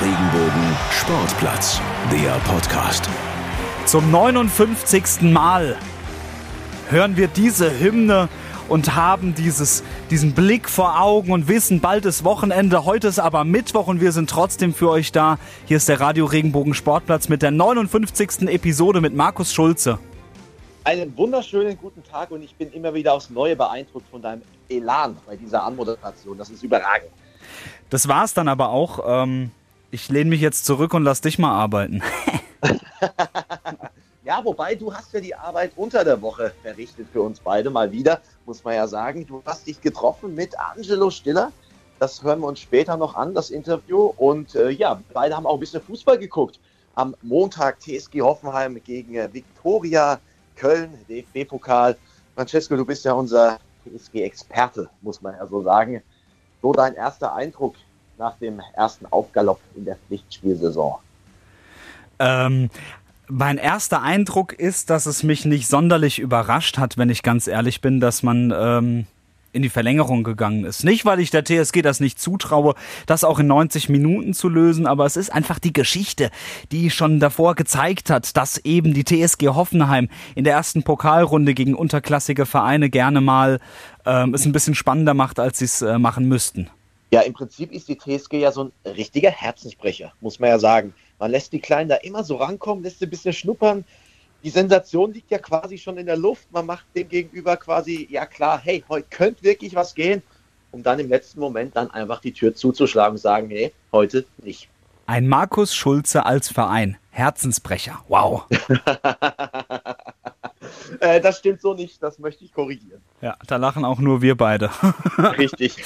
Regenbogen Sportplatz, der Podcast. Zum 59. Mal hören wir diese Hymne und haben dieses, diesen Blick vor Augen und wissen, bald ist Wochenende, heute ist aber Mittwoch und wir sind trotzdem für euch da. Hier ist der Radio Regenbogen Sportplatz mit der 59. Episode mit Markus Schulze. Einen wunderschönen guten Tag und ich bin immer wieder aufs Neue beeindruckt von deinem Elan bei dieser Anmoderation. Das ist überragend. Das war's dann aber auch. Ähm, ich lehne mich jetzt zurück und lass dich mal arbeiten. ja, wobei du hast ja die Arbeit unter der Woche verrichtet für uns beide mal wieder, muss man ja sagen. Du hast dich getroffen mit Angelo Stiller. Das hören wir uns später noch an, das Interview. Und äh, ja, beide haben auch ein bisschen Fußball geguckt. Am Montag TSG Hoffenheim gegen äh, Viktoria Köln, DFB-Pokal. Francesco, du bist ja unser PSG-Experte, muss man ja so sagen. So dein erster Eindruck nach dem ersten Aufgalopp in der Pflichtspielsaison? Ähm, mein erster Eindruck ist, dass es mich nicht sonderlich überrascht hat, wenn ich ganz ehrlich bin, dass man ähm, in die Verlängerung gegangen ist. Nicht, weil ich der TSG das nicht zutraue, das auch in 90 Minuten zu lösen, aber es ist einfach die Geschichte, die schon davor gezeigt hat, dass eben die TSG Hoffenheim in der ersten Pokalrunde gegen unterklassige Vereine gerne mal ähm, es ein bisschen spannender macht, als sie es äh, machen müssten. Ja, im Prinzip ist die TSG ja so ein richtiger Herzensbrecher, muss man ja sagen. Man lässt die Kleinen da immer so rankommen, lässt sie ein bisschen schnuppern, die Sensation liegt ja quasi schon in der Luft. Man macht dem Gegenüber quasi, ja klar, hey, heute könnte wirklich was gehen, um dann im letzten Moment dann einfach die Tür zuzuschlagen und sagen, nee, heute nicht. Ein Markus Schulze als Verein. Herzensbrecher. Wow. äh, das stimmt so nicht, das möchte ich korrigieren. Ja, da lachen auch nur wir beide. Richtig.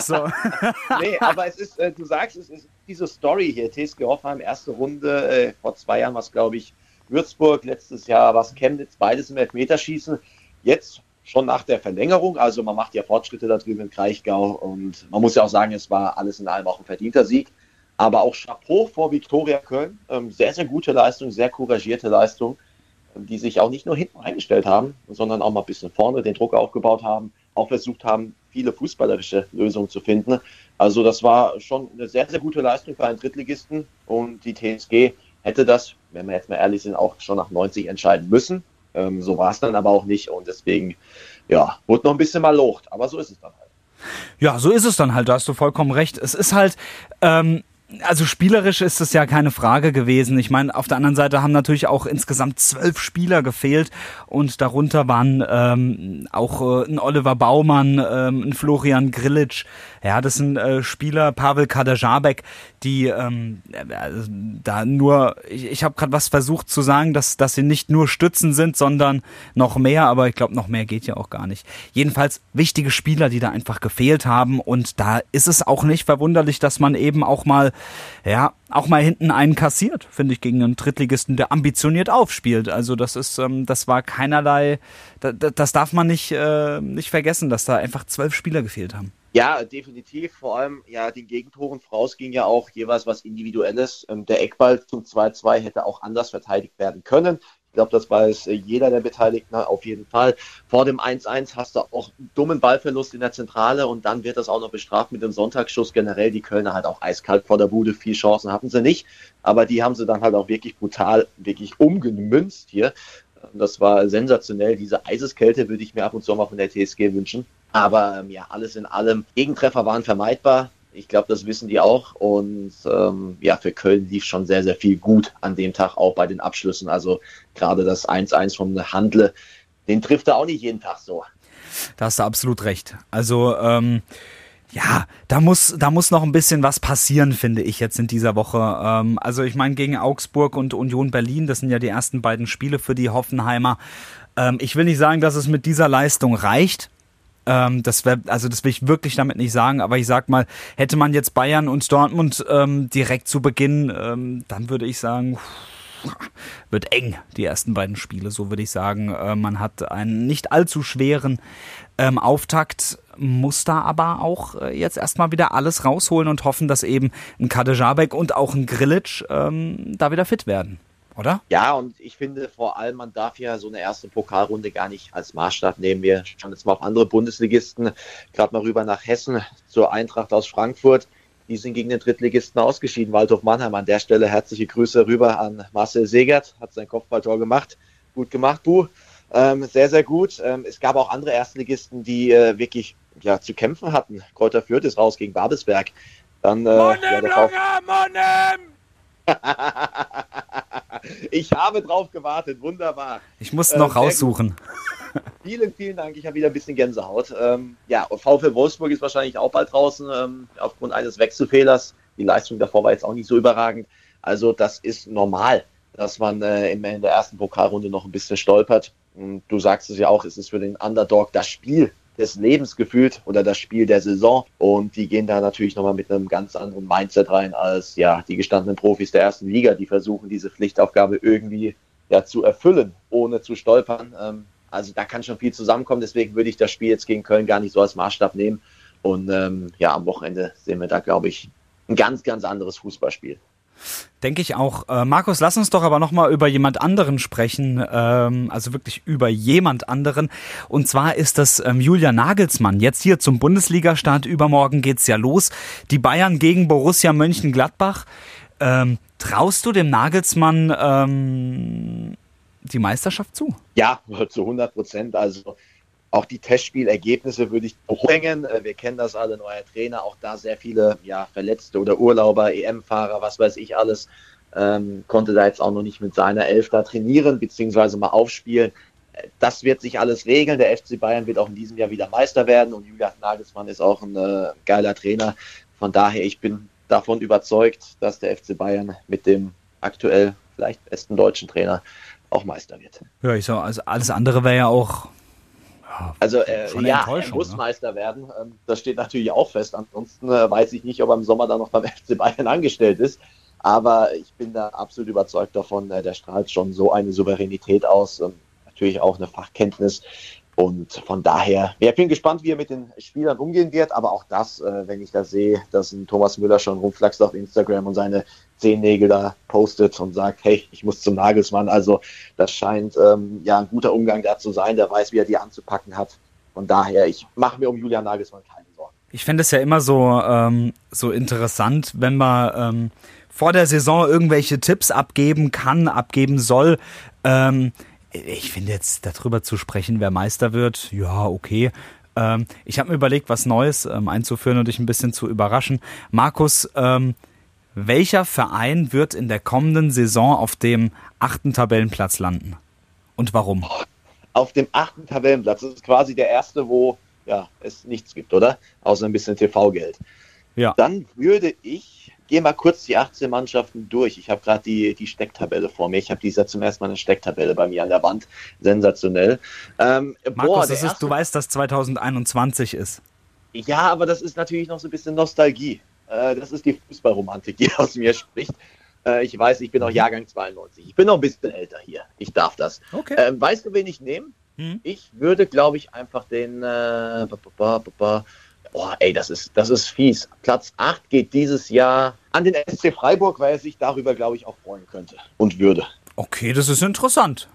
so. nee, aber es ist, äh, du sagst, es ist diese Story hier, TSG Hoffenheim, erste Runde, äh, vor zwei Jahren was, glaube ich, Würzburg, letztes Jahr war es Chemnitz, beides im Elfmeterschießen. Jetzt schon nach der Verlängerung, also man macht ja Fortschritte da drüben in Kraichgau und man muss ja auch sagen, es war alles in allem auch ein verdienter Sieg. Aber auch Chapeau vor Viktoria Köln. Ähm, sehr, sehr gute Leistung, sehr couragierte Leistung, die sich auch nicht nur hinten eingestellt haben, sondern auch mal ein bisschen vorne den Druck aufgebaut haben, auch versucht haben, viele fußballerische Lösungen zu finden. Also das war schon eine sehr, sehr gute Leistung für einen Drittligisten und die TSG hätte das, wenn wir jetzt mal ehrlich sind, auch schon nach 90 entscheiden müssen. Ähm, so war es dann aber auch nicht und deswegen, ja, wurde noch ein bisschen mal locht, aber so ist es dann halt. Ja, so ist es dann halt, da hast du vollkommen recht. Es ist halt, ähm, also spielerisch ist es ja keine Frage gewesen. Ich meine, auf der anderen Seite haben natürlich auch insgesamt zwölf Spieler gefehlt und darunter waren ähm, auch äh, ein Oliver Baumann, ähm, ein Florian Grillitsch. Ja, das sind äh, Spieler, Pavel Kadajabek, die ähm, äh, da nur, ich, ich habe gerade was versucht zu sagen, dass, dass sie nicht nur Stützen sind, sondern noch mehr, aber ich glaube, noch mehr geht ja auch gar nicht. Jedenfalls wichtige Spieler, die da einfach gefehlt haben und da ist es auch nicht verwunderlich, dass man eben auch mal ja, auch mal hinten einen kassiert, finde ich, gegen einen Drittligisten, der ambitioniert aufspielt. Also das ist, ähm, das war keinerlei, das, das darf man nicht, äh, nicht vergessen, dass da einfach zwölf Spieler gefehlt haben. Ja, definitiv. Vor allem, ja, den Gegentoren voraus ging ja auch jeweils was Individuelles. Ähm, der Eckball zum 2-2 hätte auch anders verteidigt werden können. Ich glaube, das weiß äh, jeder der Beteiligten auf jeden Fall. Vor dem 1-1 hast du auch einen dummen Ballverlust in der Zentrale und dann wird das auch noch bestraft mit dem Sonntagsschuss. Generell die Kölner halt auch eiskalt vor der Bude. Viel Chancen hatten sie nicht, aber die haben sie dann halt auch wirklich brutal, wirklich umgemünzt hier. Das war sensationell. Diese Eiseskälte würde ich mir ab und zu mal von der TSG wünschen. Aber ähm, ja, alles in allem, Gegentreffer waren vermeidbar. Ich glaube, das wissen die auch. Und ähm, ja, für Köln lief schon sehr, sehr viel gut an dem Tag, auch bei den Abschlüssen. Also gerade das 1-1 vom Handle, den trifft er auch nicht jeden Tag so. Da hast du absolut recht. Also, ähm, ja, da muss, da muss noch ein bisschen was passieren, finde ich jetzt in dieser Woche. Ähm, also ich meine, gegen Augsburg und Union Berlin, das sind ja die ersten beiden Spiele für die Hoffenheimer. Ähm, ich will nicht sagen, dass es mit dieser Leistung reicht. Ähm, das wäre, also das will ich wirklich damit nicht sagen, aber ich sag mal, hätte man jetzt Bayern und Dortmund ähm, direkt zu Beginn, ähm, dann würde ich sagen, wird eng, die ersten beiden Spiele, so würde ich sagen. Äh, man hat einen nicht allzu schweren ähm, Auftakt, muss da aber auch äh, jetzt erstmal wieder alles rausholen und hoffen, dass eben ein Kadejabek und auch ein Grillitsch ähm, da wieder fit werden oder? Ja, und ich finde vor allem, man darf ja so eine erste Pokalrunde gar nicht als Maßstab nehmen. Wir schauen jetzt mal auf andere Bundesligisten, gerade mal rüber nach Hessen zur Eintracht aus Frankfurt. die sind gegen den Drittligisten ausgeschieden, Waldhof Mannheim. An der Stelle herzliche Grüße rüber an Marcel Segert, hat sein Kopfballtor gemacht. Gut gemacht, Bu. Ähm, sehr, sehr gut. Ähm, es gab auch andere Erstligisten, die äh, wirklich ja, zu kämpfen hatten. Kräuter Fürth ist raus gegen Babelsberg. Dann, äh, Monem, ja, Lange, ich habe drauf gewartet, wunderbar. Ich muss noch äh, raussuchen. Vielen, vielen Dank. Ich habe wieder ein bisschen Gänsehaut. Ähm, ja, VfL Wolfsburg ist wahrscheinlich auch bald draußen ähm, aufgrund eines Wechselfehlers. Die Leistung davor war jetzt auch nicht so überragend. Also das ist normal, dass man äh, in der ersten Pokalrunde noch ein bisschen stolpert. Und du sagst es ja auch, es ist für den Underdog das Spiel des Lebens gefühlt oder das Spiel der Saison. Und die gehen da natürlich nochmal mit einem ganz anderen Mindset rein als ja die gestandenen Profis der ersten Liga, die versuchen, diese Pflichtaufgabe irgendwie ja, zu erfüllen, ohne zu stolpern. Ähm, also da kann schon viel zusammenkommen. Deswegen würde ich das Spiel jetzt gegen Köln gar nicht so als Maßstab nehmen. Und ähm, ja, am Wochenende sehen wir da, glaube ich, ein ganz, ganz anderes Fußballspiel. Denke ich auch. Äh, Markus, lass uns doch aber nochmal über jemand anderen sprechen, ähm, also wirklich über jemand anderen. Und zwar ist das ähm, Julian Nagelsmann. Jetzt hier zum Bundesliga-Start. Übermorgen geht's ja los. Die Bayern gegen Borussia Mönchengladbach. Ähm, traust du dem Nagelsmann ähm, die Meisterschaft zu? Ja, zu 100 Prozent. Also auch die Testspielergebnisse würde ich hochhängen. Äh, wir kennen das alle, neuer Trainer, auch da sehr viele ja, Verletzte oder Urlauber, EM-Fahrer, was weiß ich alles. Ähm, konnte da jetzt auch noch nicht mit seiner Elf da trainieren, beziehungsweise mal aufspielen. Äh, das wird sich alles regeln. Der FC Bayern wird auch in diesem Jahr wieder Meister werden und Julian Nagelsmann ist auch ein äh, geiler Trainer. Von daher, ich bin davon überzeugt, dass der FC Bayern mit dem aktuell vielleicht besten deutschen Trainer auch Meister wird. Ja, ich sag, also alles andere wäre ja auch. Ja, also äh, ja, er muss ne? Meister werden. Ähm, das steht natürlich auch fest. Ansonsten äh, weiß ich nicht, ob er im Sommer dann noch beim FC Bayern angestellt ist. Aber ich bin da absolut überzeugt davon, äh, der strahlt schon so eine Souveränität aus. Ähm, natürlich auch eine Fachkenntnis. Und von daher, ja, ich bin gespannt, wie er mit den Spielern umgehen wird. Aber auch das, äh, wenn ich da sehe, dass ein Thomas Müller schon rumflaxt auf Instagram und seine Zehennägel da postet und sagt, hey, ich muss zum Nagelsmann. Also das scheint ähm, ja ein guter Umgang da zu sein. Der weiß, wie er die anzupacken hat. Von daher, ich mache mir um Julian Nagelsmann keine Sorgen. Ich finde es ja immer so, ähm, so interessant, wenn man ähm, vor der Saison irgendwelche Tipps abgeben kann, abgeben soll. Ähm, ich finde jetzt darüber zu sprechen, wer Meister wird, ja, okay. Ähm, ich habe mir überlegt, was Neues ähm, einzuführen und dich ein bisschen zu überraschen. Markus, ähm, welcher Verein wird in der kommenden Saison auf dem achten Tabellenplatz landen? Und warum? Auf dem achten Tabellenplatz. Das ist quasi der erste, wo ja, es nichts gibt, oder? Außer ein bisschen TV-Geld. Ja. Dann würde ich, gehe mal kurz die 18 Mannschaften durch. Ich habe gerade die, die Stecktabelle vor mir. Ich habe dieses Jahr zum ersten Mal eine Stecktabelle bei mir an der Wand. Sensationell. Ähm, Markus, boah, ist, du weißt, dass 2021 ist. Ja, aber das ist natürlich noch so ein bisschen Nostalgie. Äh, das ist die Fußballromantik, die aus mir spricht. Äh, ich weiß, ich bin auch mhm. Jahrgang 92. Ich bin noch ein bisschen älter hier. Ich darf das. Okay. Ähm, weißt du, wen ich nehme? Hm. Ich würde, glaube ich, einfach den. Äh, Boah, ey, das ist, das ist fies. Platz 8 geht dieses Jahr an den SC Freiburg, weil er sich darüber, glaube ich, auch freuen könnte und würde. Okay, das ist interessant.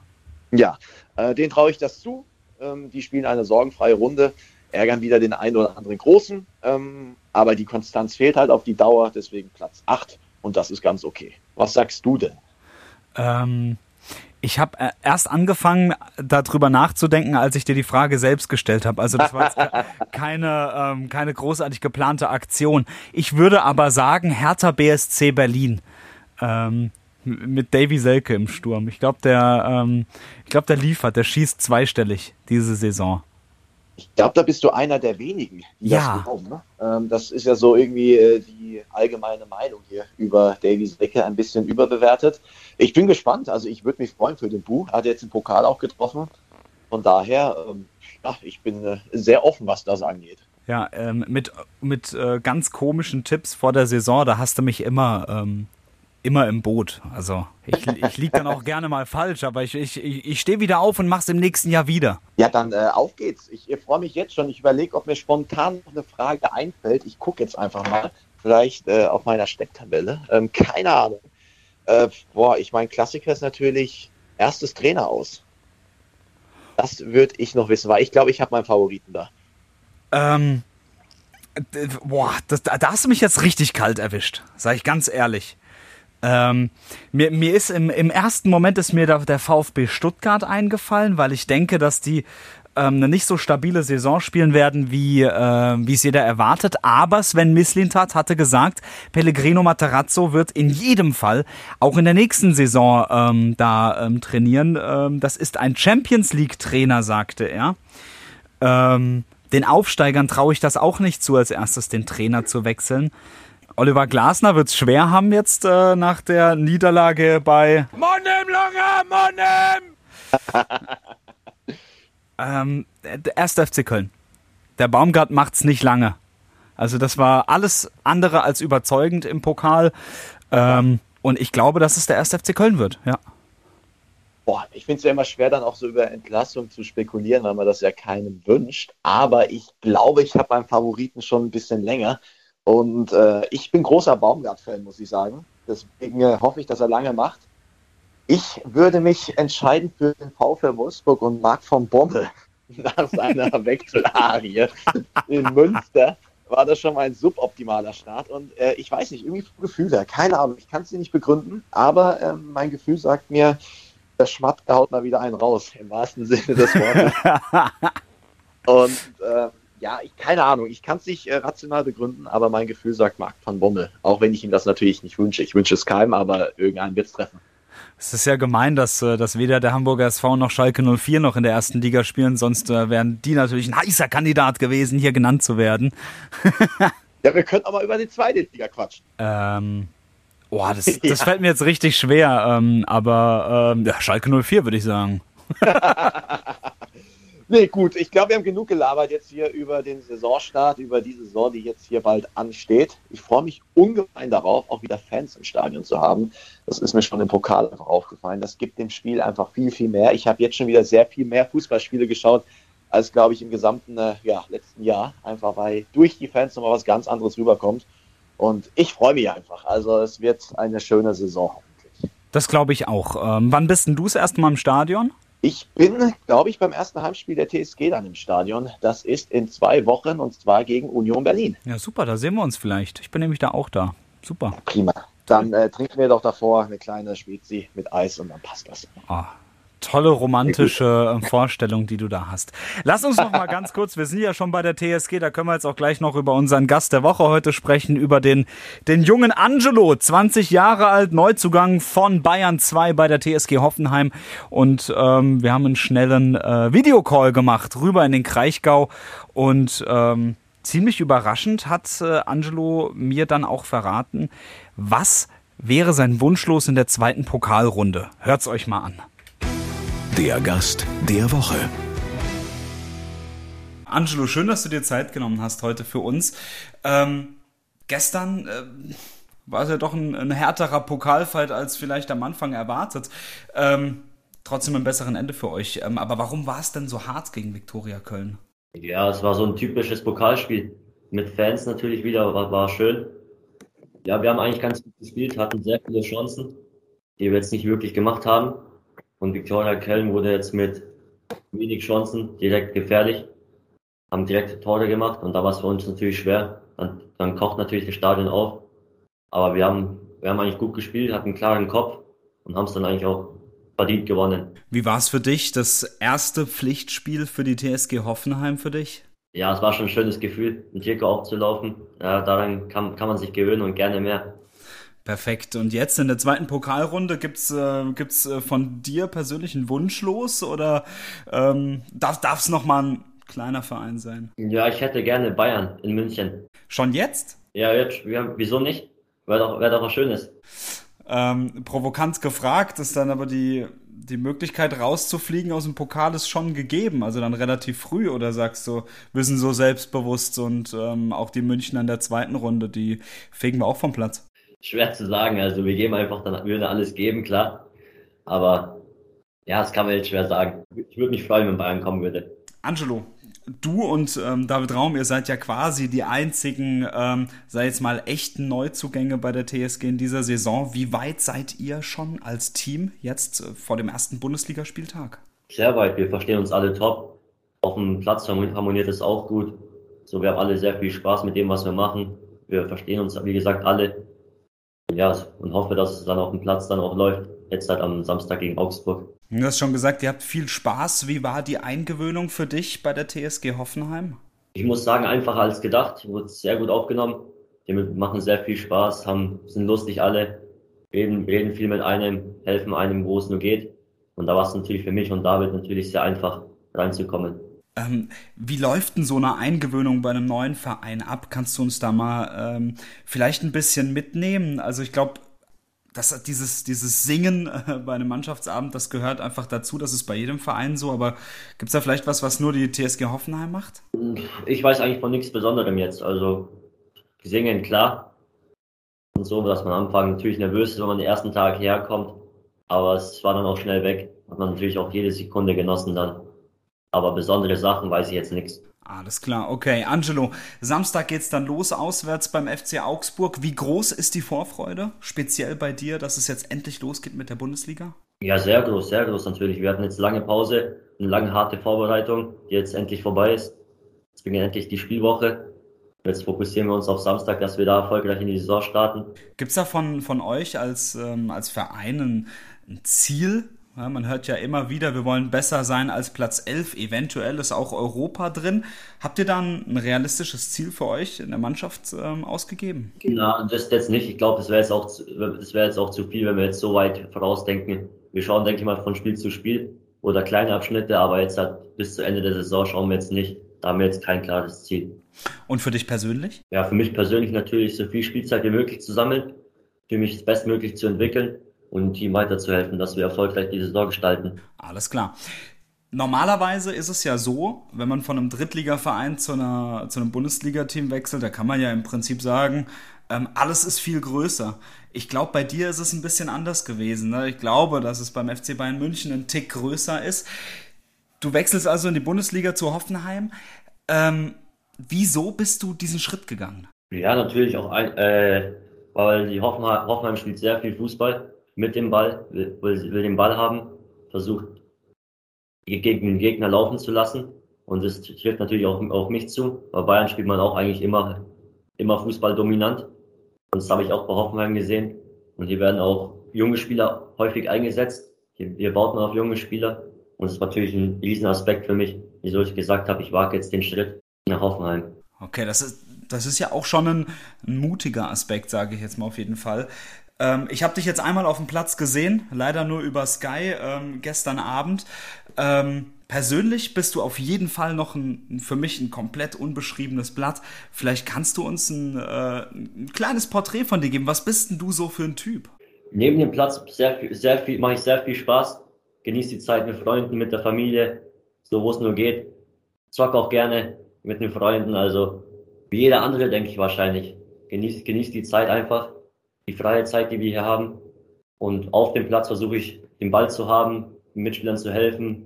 Ja, äh, den traue ich das zu. Ähm, die spielen eine sorgenfreie Runde ärgern wieder den einen oder anderen Großen. Ähm, aber die Konstanz fehlt halt auf die Dauer, deswegen Platz 8 und das ist ganz okay. Was sagst du denn? Ähm, ich habe äh, erst angefangen, darüber nachzudenken, als ich dir die Frage selbst gestellt habe. Also das war jetzt keine, ähm, keine großartig geplante Aktion. Ich würde aber sagen, Hertha BSC Berlin. Ähm, mit Davy Selke im Sturm. Ich glaube, der, ähm, ich glaube, der liefert, der schießt zweistellig diese Saison ich glaube, da bist du einer der wenigen, die ja. das glauben. Ne? Ähm, das ist ja so irgendwie äh, die allgemeine Meinung hier über Davies Decke ein bisschen überbewertet. Ich bin gespannt. Also ich würde mich freuen für den Bu. Hat jetzt den Pokal auch getroffen. Von daher, ähm, ja, ich bin äh, sehr offen, was das angeht. Ja, ähm, mit, mit äh, ganz komischen Tipps vor der Saison, da hast du mich immer ähm, immer im Boot. Also ich, ich liege dann auch gerne mal falsch, aber ich, ich, ich stehe wieder auf und mache es im nächsten Jahr wieder. Ja, dann äh, auf geht's. Ich, freue mich jetzt schon. Ich überlege, ob mir spontan noch eine Frage einfällt. Ich gucke jetzt einfach mal, vielleicht äh, auf meiner Stecktabelle. Ähm, keine Ahnung. Äh, boah, ich meine, Klassiker ist natürlich erstes Trainer aus. Das würde ich noch wissen, weil ich glaube, ich habe meinen Favoriten da. Ähm, boah, das, da hast du mich jetzt richtig kalt erwischt, sag ich ganz ehrlich. Ähm, mir, mir ist im, im ersten Moment ist mir der, VfB Stuttgart eingefallen, weil ich denke, dass die ähm, eine nicht so stabile Saison spielen werden, wie, äh, es jeder erwartet. Aber Sven Mislintat hatte gesagt, Pellegrino Materazzo wird in jedem Fall auch in der nächsten Saison ähm, da ähm, trainieren. Ähm, das ist ein Champions League Trainer, sagte er. Ähm, den Aufsteigern traue ich das auch nicht zu, als erstes den Trainer zu wechseln. Oliver Glasner wird es schwer haben jetzt äh, nach der Niederlage bei Monem Lange, Monem! ähm, der erste FC Köln. Der Baumgart macht's nicht lange. Also das war alles andere als überzeugend im Pokal. Ähm, und ich glaube, dass es der erste FC Köln wird, ja. Boah, ich finde es ja immer schwer, dann auch so über Entlassung zu spekulieren, weil man das ja keinem wünscht. Aber ich glaube, ich habe meinen Favoriten schon ein bisschen länger. Und äh, ich bin großer Baumgart-Fan, muss ich sagen. Deswegen äh, hoffe ich, dass er lange macht. Ich würde mich entscheiden für den VfL Wolfsburg und Marc von Bommel nach seiner Wechselarie in Münster war das schon mal ein suboptimaler Start. Und äh, ich weiß nicht, irgendwie Gefühle, keine Ahnung, ich kann es dir nicht begründen, aber äh, mein Gefühl sagt mir, der Schmatt haut mal wieder einen raus, im wahrsten Sinne des Wortes. und äh, ja, ich, keine Ahnung, ich kann es nicht äh, rational begründen, aber mein Gefühl sagt Marc van Bommel. Auch wenn ich ihm das natürlich nicht wünsche. Ich wünsche es keinem, aber irgendeinen wird es treffen. Es ist ja gemein, dass, äh, dass weder der Hamburger SV noch Schalke 04 noch in der ersten Liga spielen, sonst äh, wären die natürlich ein heißer Kandidat gewesen, hier genannt zu werden. ja, wir können aber über die zweite Liga quatschen. Ähm, boah, das, das ja. fällt mir jetzt richtig schwer, ähm, aber ähm, ja, Schalke 04 würde ich sagen. Nee, gut, ich glaube, wir haben genug gelabert jetzt hier über den Saisonstart, über die Saison, die jetzt hier bald ansteht. Ich freue mich ungemein darauf, auch wieder Fans im Stadion zu haben. Das ist mir schon im Pokal einfach aufgefallen. Das gibt dem Spiel einfach viel, viel mehr. Ich habe jetzt schon wieder sehr viel mehr Fußballspiele geschaut, als, glaube ich, im gesamten äh, ja, letzten Jahr. Einfach weil durch die Fans nochmal was ganz anderes rüberkommt. Und ich freue mich einfach. Also es wird eine schöne Saison. Das glaube ich auch. Ähm, wann bist denn du das erste Mal im Stadion? Ich bin, glaube ich, beim ersten Heimspiel der TSG dann im Stadion. Das ist in zwei Wochen und zwar gegen Union Berlin. Ja, super, da sehen wir uns vielleicht. Ich bin nämlich da auch da. Super. Prima. Dann äh, trinken wir doch davor eine kleine Spezi mit Eis und dann passt das. Ah, tolle romantische Vorstellung, die du da hast. Lass uns noch mal ganz kurz, wir sind ja schon bei der TSG, da können wir jetzt auch gleich noch über unseren Gast der Woche heute sprechen, über den, den jungen Angelo, 20 Jahre alt, Neuzugang von Bayern 2 bei der TSG Hoffenheim und ähm, wir haben einen schnellen äh, Videocall gemacht, rüber in den Kraichgau und ähm, ziemlich überraschend hat äh, Angelo mir dann auch verraten, was wäre sein Wunschlos in der zweiten Pokalrunde. Hört's euch mal an. Der Gast der Woche. Angelo, schön, dass du dir Zeit genommen hast heute für uns. Ähm, gestern äh, war es ja doch ein, ein, härterer Pokalfight als vielleicht am Anfang erwartet. Ähm, trotzdem ein besseren Ende für euch. Ähm, aber warum war es denn so hart gegen Viktoria Köln? Ja, es war so ein typisches Pokalspiel. Mit Fans natürlich wieder, war, war schön. Ja, wir haben eigentlich ganz gut gespielt, hatten sehr viele Chancen, die wir jetzt nicht wirklich gemacht haben. Und Victoria Köln wurde jetzt mit wenig Chancen direkt gefährlich, haben direkte Tore gemacht und da war es für uns natürlich schwer. Dann, dann kocht natürlich das Stadion auf. Aber wir haben, wir haben eigentlich gut gespielt, hatten einen klaren Kopf und haben es dann eigentlich auch verdient gewonnen. Wie war es für dich, das erste Pflichtspiel für die TSG Hoffenheim für dich? Ja, es war schon ein schönes Gefühl, mit Trikot aufzulaufen. Ja, daran kann, kann man sich gewöhnen und gerne mehr. Perfekt. Und jetzt in der zweiten Pokalrunde gibt's äh, gibt's äh, von dir persönlich einen Wunsch los oder ähm, darf es noch mal ein kleiner Verein sein? Ja, ich hätte gerne Bayern in München. Schon jetzt? Ja, jetzt. Ja, wieso nicht? Wäre doch, wär doch was Schönes. Ähm, provokant gefragt, ist dann aber die, die Möglichkeit rauszufliegen aus dem Pokal ist schon gegeben, also dann relativ früh oder sagst du, wir sind so selbstbewusst und ähm, auch die München in der zweiten Runde, die fegen wir auch vom Platz schwer zu sagen. Also wir geben einfach, dann würden alles geben, klar. Aber ja, das kann man jetzt schwer sagen. Ich würde mich freuen, wenn Bayern kommen würde. Angelo, du und ähm, David Raum, ihr seid ja quasi die einzigen, ähm, sei jetzt mal echten Neuzugänge bei der TSG in dieser Saison. Wie weit seid ihr schon als Team jetzt äh, vor dem ersten Bundesligaspieltag? Sehr weit. Wir verstehen uns alle top. Auf dem Platz harmoniert es auch gut. So, wir haben alle sehr viel Spaß mit dem, was wir machen. Wir verstehen uns, wie gesagt, alle. Ja, und hoffe, dass es dann auf dem Platz dann auch läuft. Jetzt halt am Samstag gegen Augsburg. Du hast schon gesagt, ihr habt viel Spaß. Wie war die Eingewöhnung für dich bei der TSG Hoffenheim? Ich muss sagen, einfacher als gedacht. Wurde sehr gut aufgenommen. Die machen sehr viel Spaß, haben, sind lustig alle, reden, reden viel mit einem, helfen einem, wo es nur geht. Und da war es natürlich für mich und David natürlich sehr einfach reinzukommen. Ähm, wie läuft denn so eine Eingewöhnung bei einem neuen Verein ab? Kannst du uns da mal ähm, vielleicht ein bisschen mitnehmen? Also ich glaube, das, dieses, dieses Singen äh, bei einem Mannschaftsabend, das gehört einfach dazu. Das ist bei jedem Verein so. Aber gibt es da vielleicht was, was nur die TSG Hoffenheim macht? Ich weiß eigentlich von nichts Besonderem jetzt. Also singen, klar. Und so, dass man am Anfang natürlich nervös ist, wenn man den ersten Tag herkommt. Aber es war dann auch schnell weg. Hat man natürlich auch jede Sekunde genossen dann. Aber besondere Sachen weiß ich jetzt nichts. Alles klar, okay. Angelo, Samstag geht's dann los auswärts beim FC Augsburg. Wie groß ist die Vorfreude, speziell bei dir, dass es jetzt endlich losgeht mit der Bundesliga? Ja, sehr groß, sehr groß natürlich. Wir hatten jetzt lange Pause, eine lange harte Vorbereitung, die jetzt endlich vorbei ist. Jetzt beginnt endlich die Spielwoche. Jetzt fokussieren wir uns auf Samstag, dass wir da erfolgreich in die Saison starten. Gibt es da von, von euch als, ähm, als Verein ein, ein Ziel, ja, man hört ja immer wieder, wir wollen besser sein als Platz 11. Eventuell ist auch Europa drin. Habt ihr dann ein realistisches Ziel für euch in der Mannschaft ähm, ausgegeben? Na, das jetzt nicht. Ich glaube, das wäre jetzt, auch zu, das wär jetzt auch zu viel, wenn wir jetzt so weit vorausdenken. Wir schauen, denke ich mal, von Spiel zu Spiel oder kleine Abschnitte, aber jetzt halt bis zu Ende der Saison schauen wir jetzt nicht. Da haben wir jetzt kein klares Ziel. Und für dich persönlich? Ja, für mich persönlich natürlich so viel Spielzeit wie möglich zu sammeln, für mich bestmöglich zu entwickeln und dem Team weiterzuhelfen, dass wir erfolgreich die Saison gestalten. Alles klar. Normalerweise ist es ja so, wenn man von einem Drittligaverein zu, einer, zu einem Bundesligateam wechselt, da kann man ja im Prinzip sagen, ähm, alles ist viel größer. Ich glaube, bei dir ist es ein bisschen anders gewesen. Ne? Ich glaube, dass es beim FC Bayern München ein Tick größer ist. Du wechselst also in die Bundesliga zu Hoffenheim. Ähm, wieso bist du diesen Schritt gegangen? Ja, natürlich auch, ein, äh, weil die Hoffenheim, Hoffenheim spielt sehr viel Fußball mit dem Ball, will, will den Ball haben, versucht gegen den Gegner laufen zu lassen. Und das trifft natürlich auch auf mich zu. Bei Bayern spielt man auch eigentlich immer, immer Fußball dominant. Und das habe ich auch bei Hoffenheim gesehen. Und hier werden auch junge Spieler häufig eingesetzt. Hier, hier baut man auf junge Spieler. Und das ist natürlich ein Riesenaspekt für mich, wieso ich gesagt habe, ich wage jetzt den Schritt nach Hoffenheim. Okay, das ist, das ist ja auch schon ein, ein mutiger Aspekt, sage ich jetzt mal auf jeden Fall. Ähm, ich habe dich jetzt einmal auf dem Platz gesehen, leider nur über Sky ähm, gestern Abend. Ähm, persönlich bist du auf jeden Fall noch ein, für mich ein komplett unbeschriebenes Blatt. Vielleicht kannst du uns ein, äh, ein kleines Porträt von dir geben. Was bist denn du so für ein Typ? Neben dem Platz sehr viel, sehr viel, mache ich sehr viel Spaß. Genieße die Zeit mit Freunden, mit der Familie, so wo es nur geht. Zock auch gerne mit den Freunden, also wie jeder andere, denke ich wahrscheinlich. Genieß, genieß die Zeit einfach die freie Zeit, die wir hier haben. Und auf dem Platz versuche ich, den Ball zu haben, den Mitspielern zu helfen,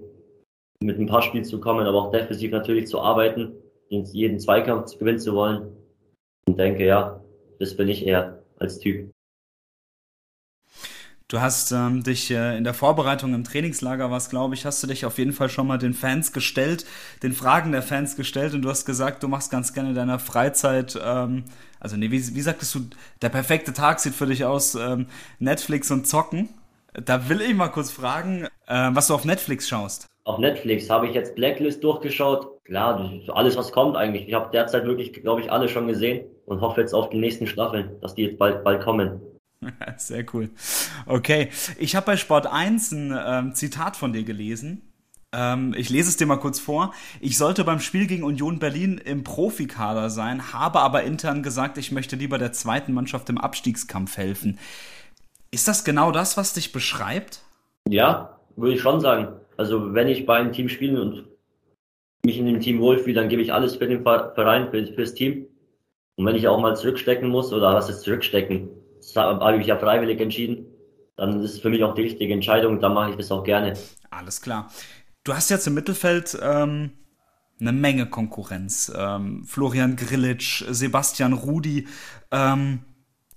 mit ein paar Spielen zu kommen, aber auch defensiv natürlich zu arbeiten, jeden Zweikampf gewinnen zu wollen. Und denke, ja, das bin ich eher als Typ. Du hast ähm, dich äh, in der Vorbereitung im Trainingslager, was glaube ich, hast du dich auf jeden Fall schon mal den Fans gestellt, den Fragen der Fans gestellt und du hast gesagt, du machst ganz gerne in deiner Freizeit, ähm, also nee, wie, wie sagtest du, der perfekte Tag sieht für dich aus, ähm, Netflix und Zocken. Da will ich mal kurz fragen, äh, was du auf Netflix schaust. Auf Netflix habe ich jetzt Blacklist durchgeschaut. Klar, alles was kommt eigentlich. Ich habe derzeit wirklich, glaube ich, alle schon gesehen und hoffe jetzt auf die nächsten Staffeln, dass die jetzt bald, bald kommen. Sehr cool. Okay, ich habe bei Sport 1 ein ähm, Zitat von dir gelesen. Ähm, ich lese es dir mal kurz vor. Ich sollte beim Spiel gegen Union Berlin im Profikader sein, habe aber intern gesagt, ich möchte lieber der zweiten Mannschaft im Abstiegskampf helfen. Ist das genau das, was dich beschreibt? Ja, würde ich schon sagen. Also wenn ich bei einem Team spiele und mich in dem Team wohlfühle, dann gebe ich alles für den Verein, für, fürs Team. Und wenn ich auch mal zurückstecken muss, oder was ist zurückstecken? Habe ich ja freiwillig entschieden. Dann ist es für mich auch die richtige Entscheidung. Dann mache ich das auch gerne. Alles klar. Du hast jetzt im Mittelfeld ähm, eine Menge Konkurrenz. Ähm, Florian Grillitsch, Sebastian Rudi. Ähm,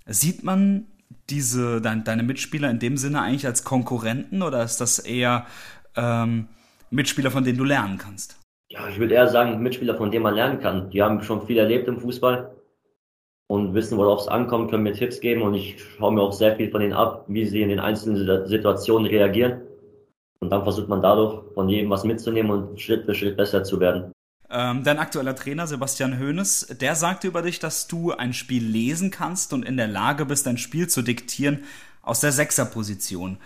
sieht man diese, dein, deine Mitspieler in dem Sinne eigentlich als Konkurrenten oder ist das eher ähm, Mitspieler, von denen du lernen kannst? Ja, ich würde eher sagen, Mitspieler, von denen man lernen kann. Die haben schon viel erlebt im Fußball und wissen, worauf es ankommt, können mir Tipps geben und ich schaue mir auch sehr viel von denen ab, wie sie in den einzelnen Situationen reagieren. Und dann versucht man dadurch von jedem was mitzunehmen und Schritt für Schritt besser zu werden. Ähm, dein aktueller Trainer Sebastian Hoeneß, der sagte über dich, dass du ein Spiel lesen kannst und in der Lage bist, ein Spiel zu diktieren aus der Sechserposition.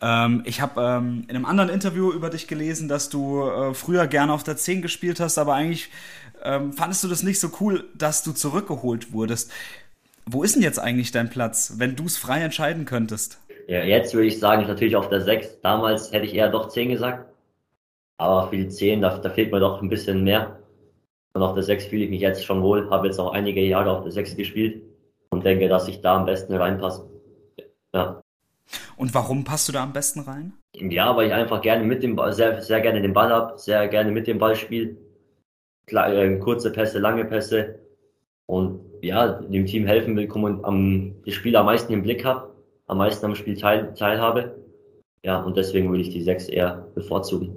Ähm, ich habe ähm, in einem anderen Interview über dich gelesen, dass du äh, früher gerne auf der 10 gespielt hast, aber eigentlich ähm, fandest du das nicht so cool, dass du zurückgeholt wurdest. Wo ist denn jetzt eigentlich dein Platz, wenn du es frei entscheiden könntest? Ja, jetzt würde ich sagen, natürlich auf der 6. Damals hätte ich eher doch 10 gesagt. Aber für die 10, da, da fehlt mir doch ein bisschen mehr. Und auf der 6 fühle ich mich jetzt schon wohl. Habe jetzt auch einige Jahre auf der 6 gespielt und denke, dass ich da am besten reinpasse. Ja. Und warum passt du da am besten rein? Ja, weil ich einfach gerne mit dem Ball, sehr, sehr gerne den Ball habe, sehr gerne mit dem Ball spiele. Äh, kurze Pässe, lange Pässe. Und ja, dem Team helfen will, und am, das Spiel am meisten im Blick habe, am meisten am Spiel teil, teilhabe. Ja, und deswegen würde ich die 6 eher bevorzugen.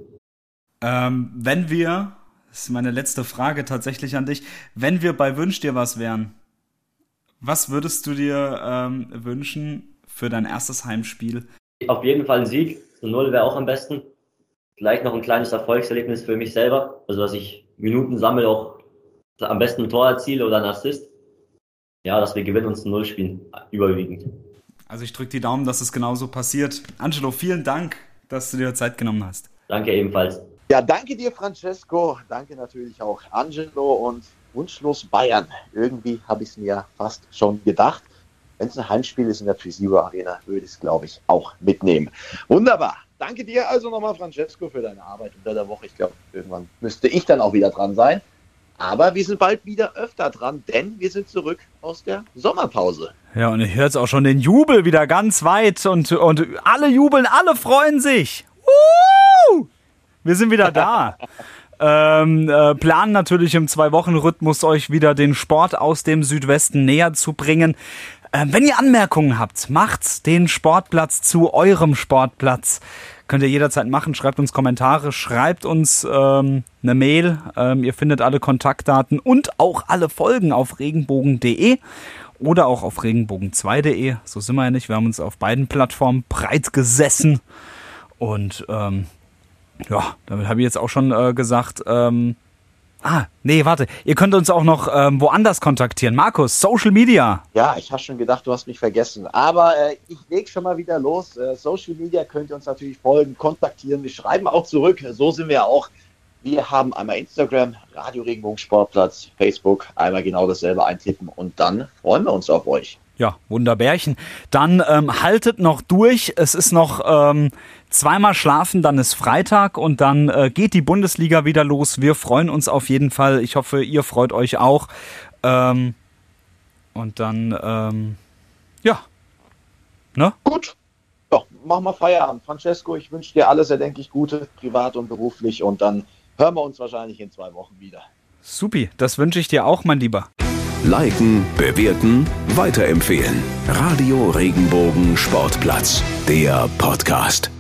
Ähm, wenn wir, das ist meine letzte Frage tatsächlich an dich, wenn wir bei Wünsch dir was wären, was würdest du dir ähm, wünschen für dein erstes Heimspiel? Auf jeden Fall ein Sieg. Zu Null wäre auch am besten. Vielleicht noch ein kleines Erfolgserlebnis für mich selber. Also, dass ich Minuten sammle, auch am besten ein Tor erziele oder ein Assist. Ja, dass wir gewinnen und zu Null spielen. Überwiegend. Also, ich drücke die Daumen, dass es genauso passiert. Angelo, vielen Dank, dass du dir Zeit genommen hast. Danke ebenfalls. Ja, danke dir, Francesco. Danke natürlich auch Angelo und Wunschlos Bayern. Irgendwie habe ich es mir fast schon gedacht. Wenn es ein Heimspiel ist in der Trisivo Arena, würde ich es, glaube ich, auch mitnehmen. Wunderbar. Danke dir also nochmal, Francesco, für deine Arbeit unter der Woche. Ich glaube, irgendwann müsste ich dann auch wieder dran sein. Aber wir sind bald wieder öfter dran, denn wir sind zurück aus der Sommerpause. Ja, und ich höre jetzt auch schon den Jubel wieder ganz weit und, und alle jubeln, alle freuen sich. Uh! Wir sind wieder da. ähm, äh, planen natürlich im Zwei-Wochen-Rhythmus euch wieder den Sport aus dem Südwesten näher zu bringen. Ähm, wenn ihr Anmerkungen habt, macht den Sportplatz zu eurem Sportplatz. Könnt ihr jederzeit machen. Schreibt uns Kommentare, schreibt uns ähm, eine Mail. Ähm, ihr findet alle Kontaktdaten und auch alle Folgen auf regenbogen.de oder auch auf regenbogen2.de. So sind wir ja nicht. Wir haben uns auf beiden Plattformen breit gesessen. Und ähm, ja, damit habe ich jetzt auch schon äh, gesagt, ähm, Ah, nee, warte. Ihr könnt uns auch noch ähm, woanders kontaktieren. Markus, Social Media. Ja, ich habe schon gedacht, du hast mich vergessen. Aber äh, ich leg schon mal wieder los. Äh, Social Media könnt ihr uns natürlich folgen, kontaktieren. Wir schreiben auch zurück. So sind wir auch. Wir haben einmal Instagram, Radio Regenbogen Sportplatz, Facebook, einmal genau dasselbe eintippen und dann freuen wir uns auf euch. Ja, Wunderbärchen. Dann ähm, haltet noch durch. Es ist noch ähm, zweimal schlafen, dann ist Freitag und dann äh, geht die Bundesliga wieder los. Wir freuen uns auf jeden Fall. Ich hoffe, ihr freut euch auch. Ähm, und dann, ähm, ja. Ne? Gut. Ja, machen wir Feierabend. Francesco, ich wünsche dir alles erdenklich Gute, privat und beruflich. Und dann hören wir uns wahrscheinlich in zwei Wochen wieder. Supi, das wünsche ich dir auch, mein Lieber. Liken, bewerten, weiterempfehlen. Radio Regenbogen Sportplatz, der Podcast.